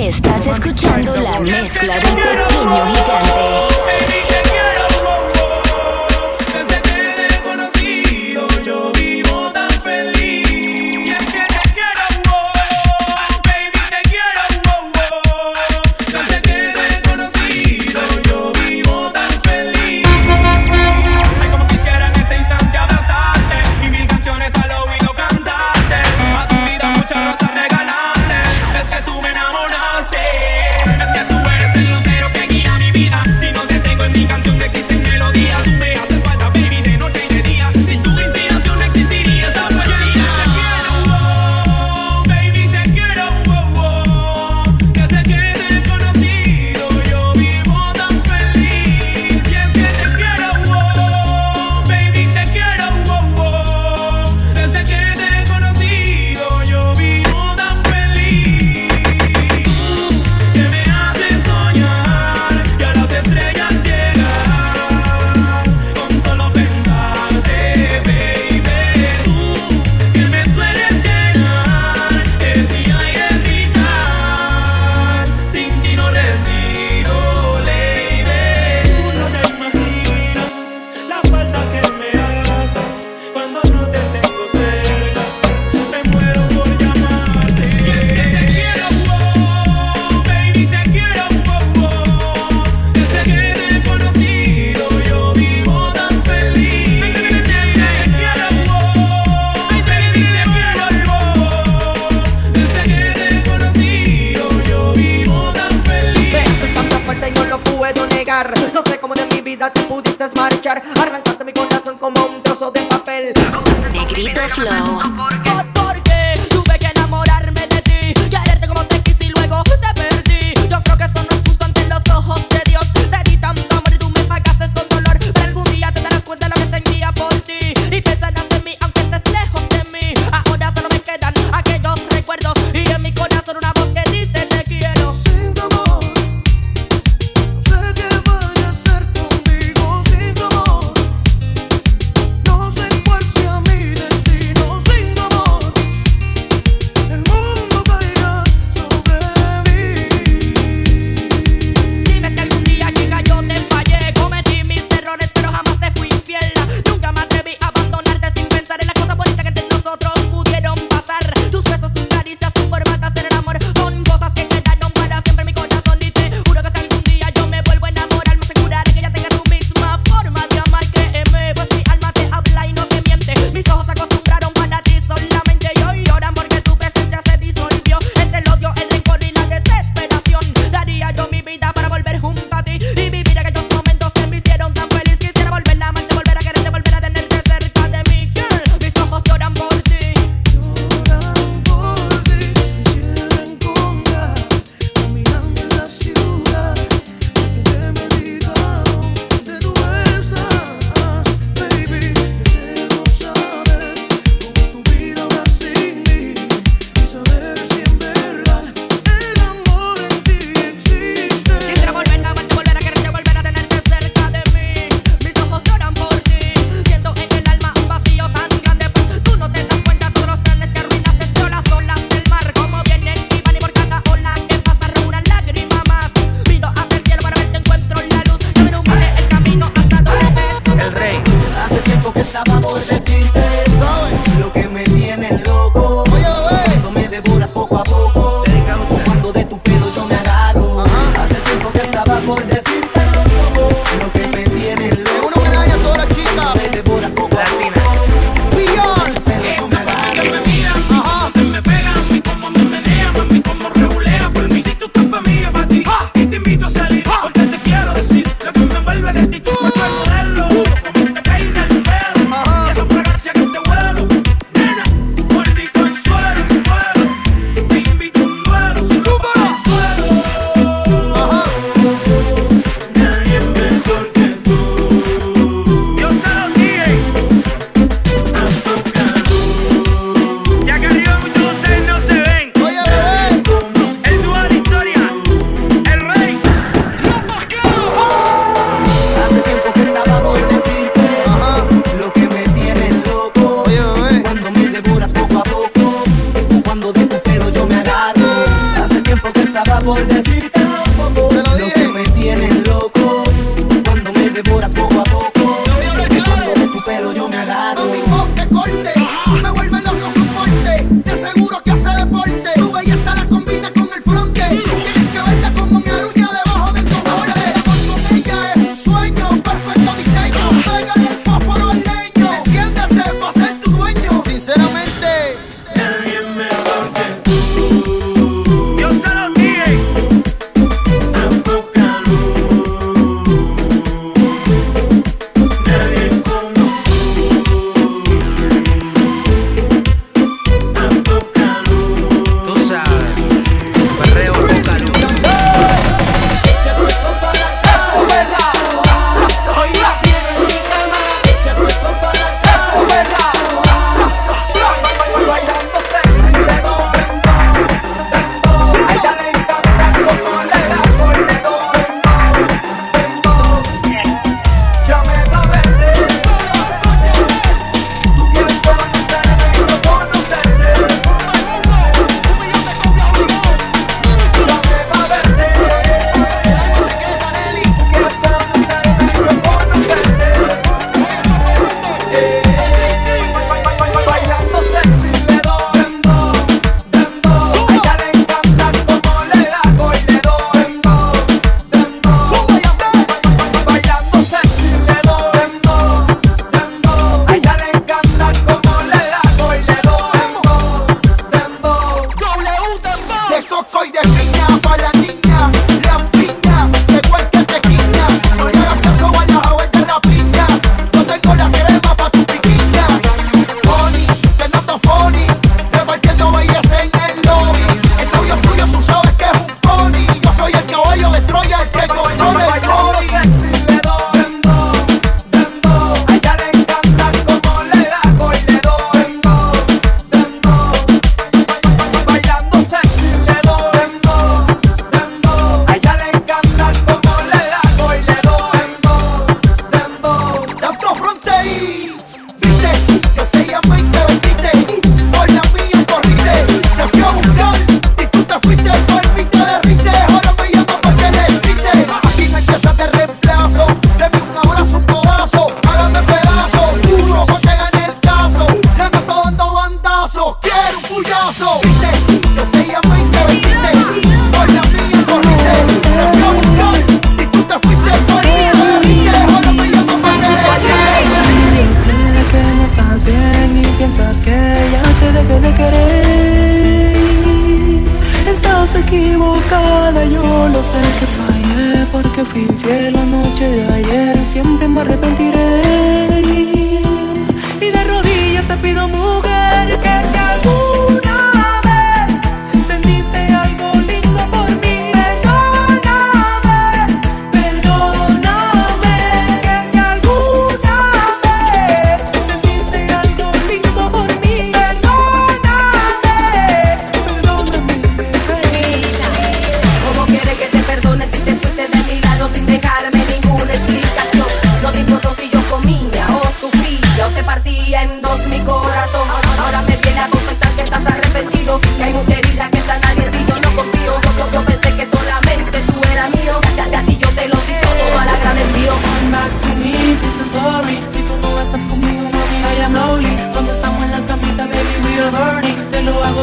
Estás escuchando la mezcla del pequeño gigante.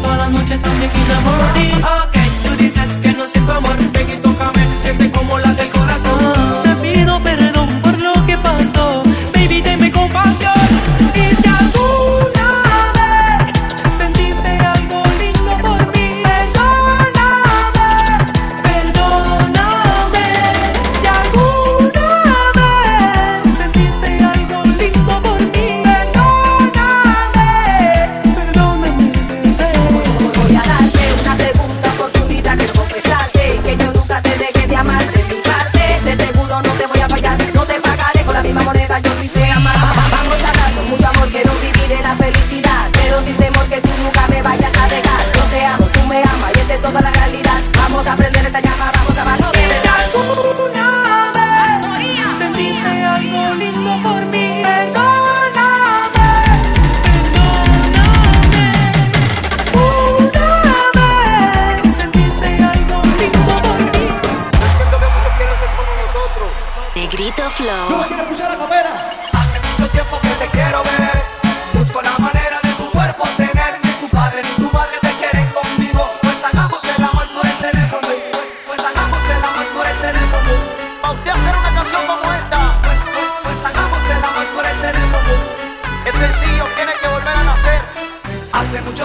toda la noche, también quiero morir. Ok, tú dices que no siento amor, te quito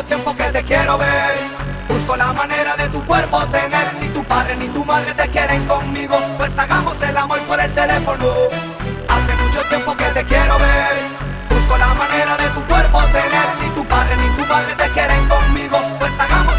tiempo que te quiero ver. Busco la manera de tu cuerpo tener. Ni tu padre ni tu madre te quieren conmigo. Pues hagamos el amor por el teléfono. Hace mucho tiempo que te quiero ver. Busco la manera de tu cuerpo tener. Ni tu padre ni tu madre te quieren conmigo. Pues hagamos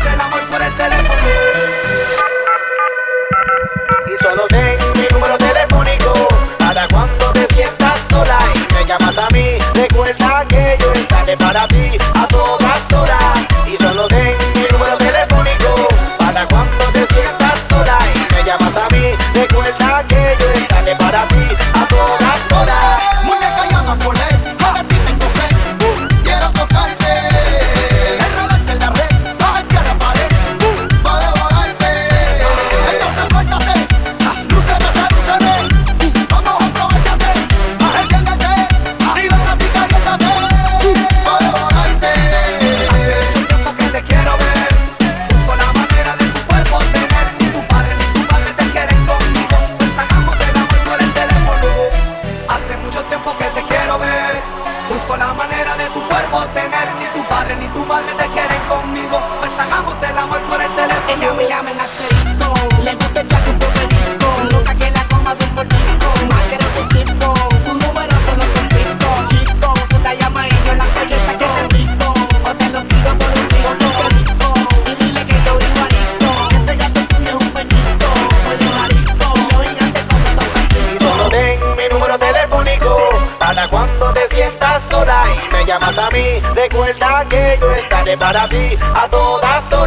で学びあとだと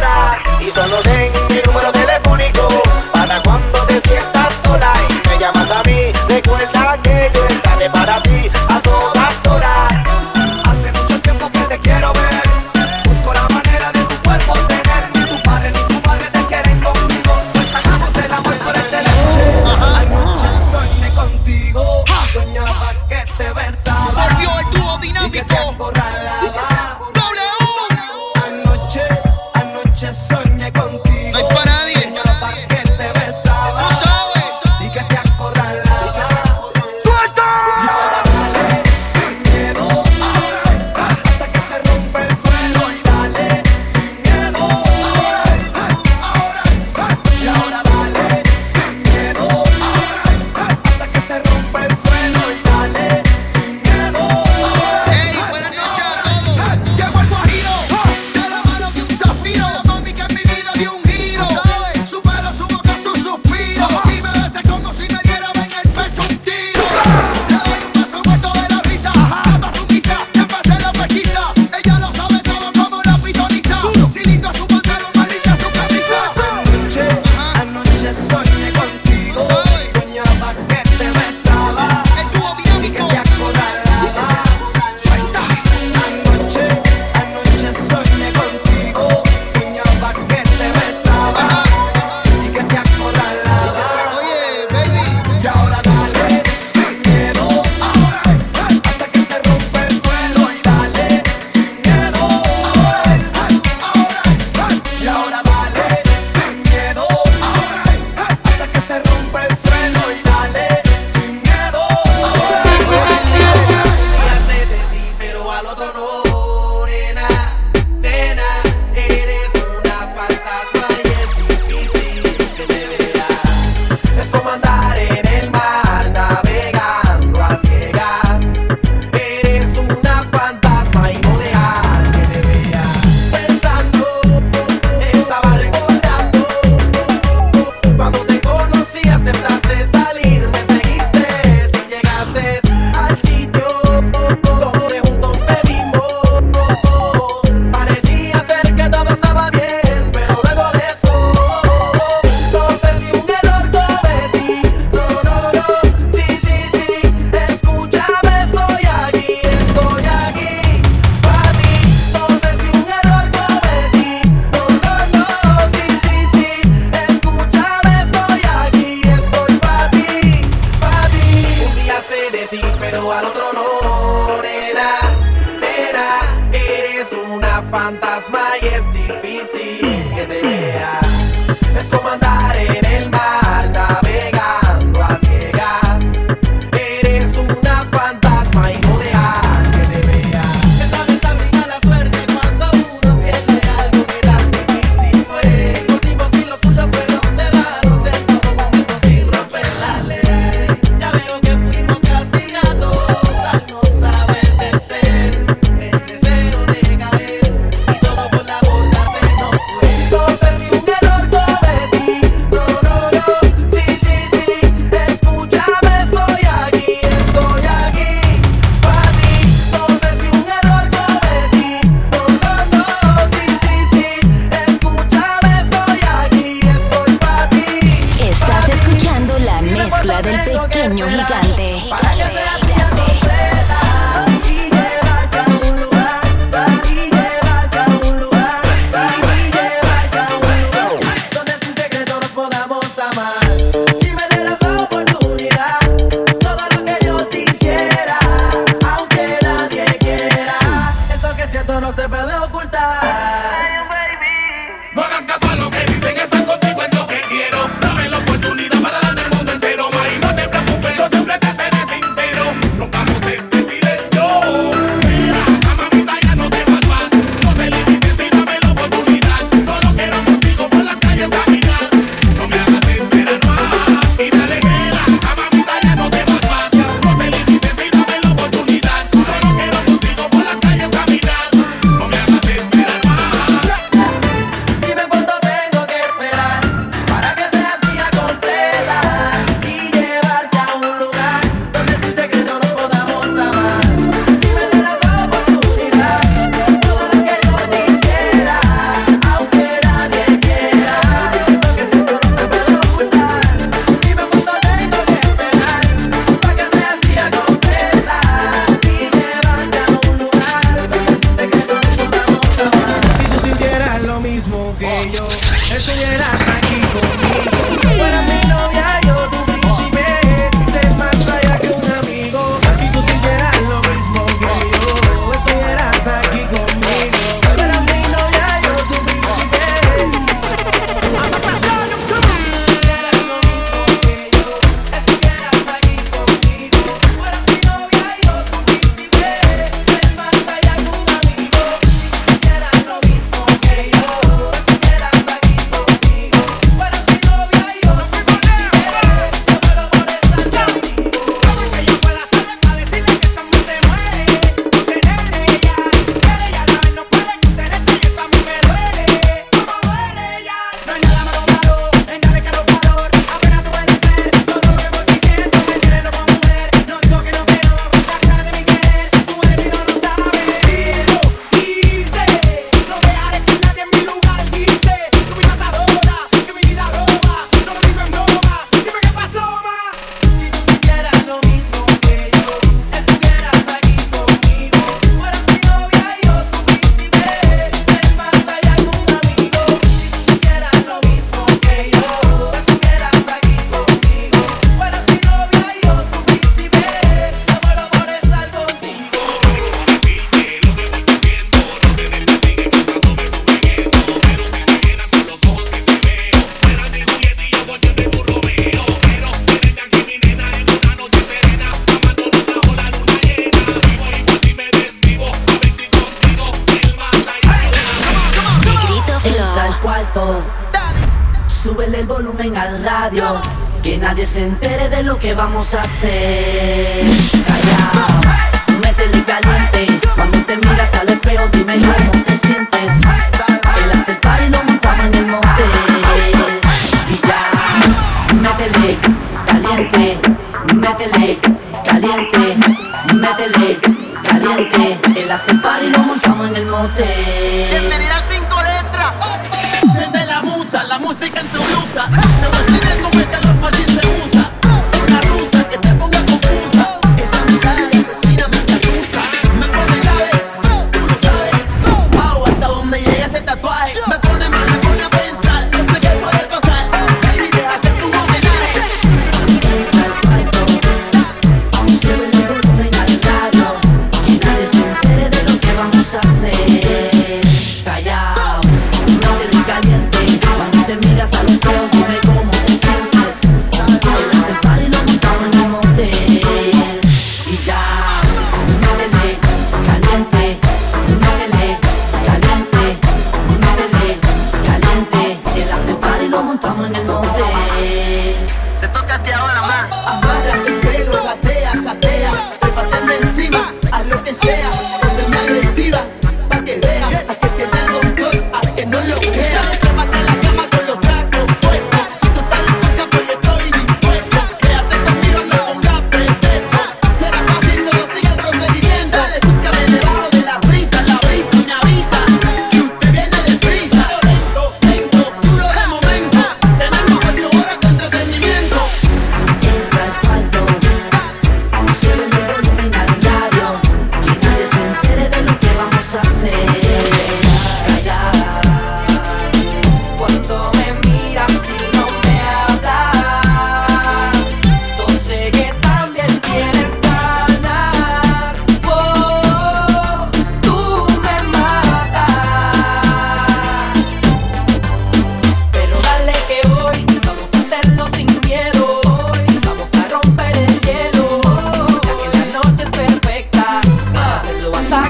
esto no se puede te miras al espejo, dime yo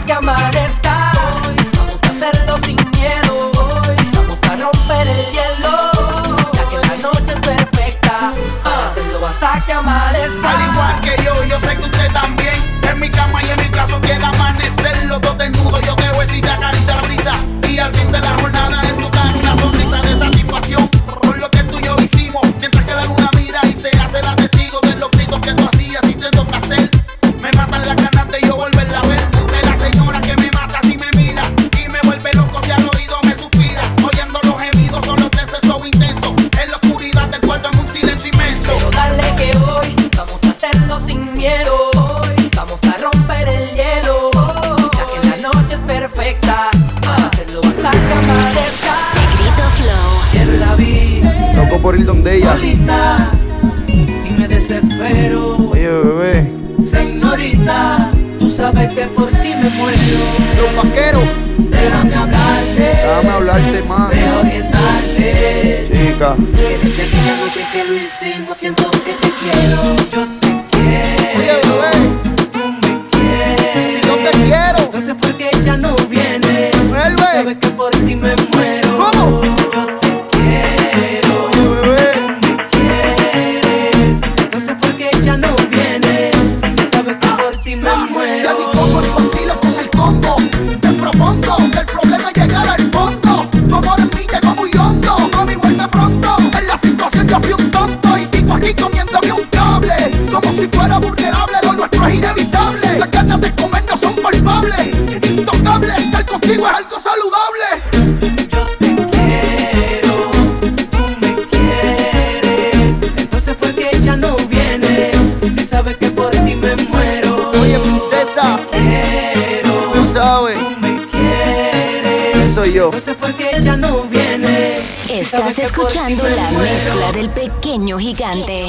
got my donde ella. Solita, y me desespero. Oye, bebé. Señorita, tú sabes que por ti me muero. Los vaqueros. Déjame hablarte. Déjame hablarte más. Déjame orientarte. Chica. Que desde aquella noche que lo hicimos siento que te quiero. Yo mi combo, ni vacilo con el combo. Te propongo No sé por qué ella no viene. Estás escuchando la mezcla del. Pequeño gigante.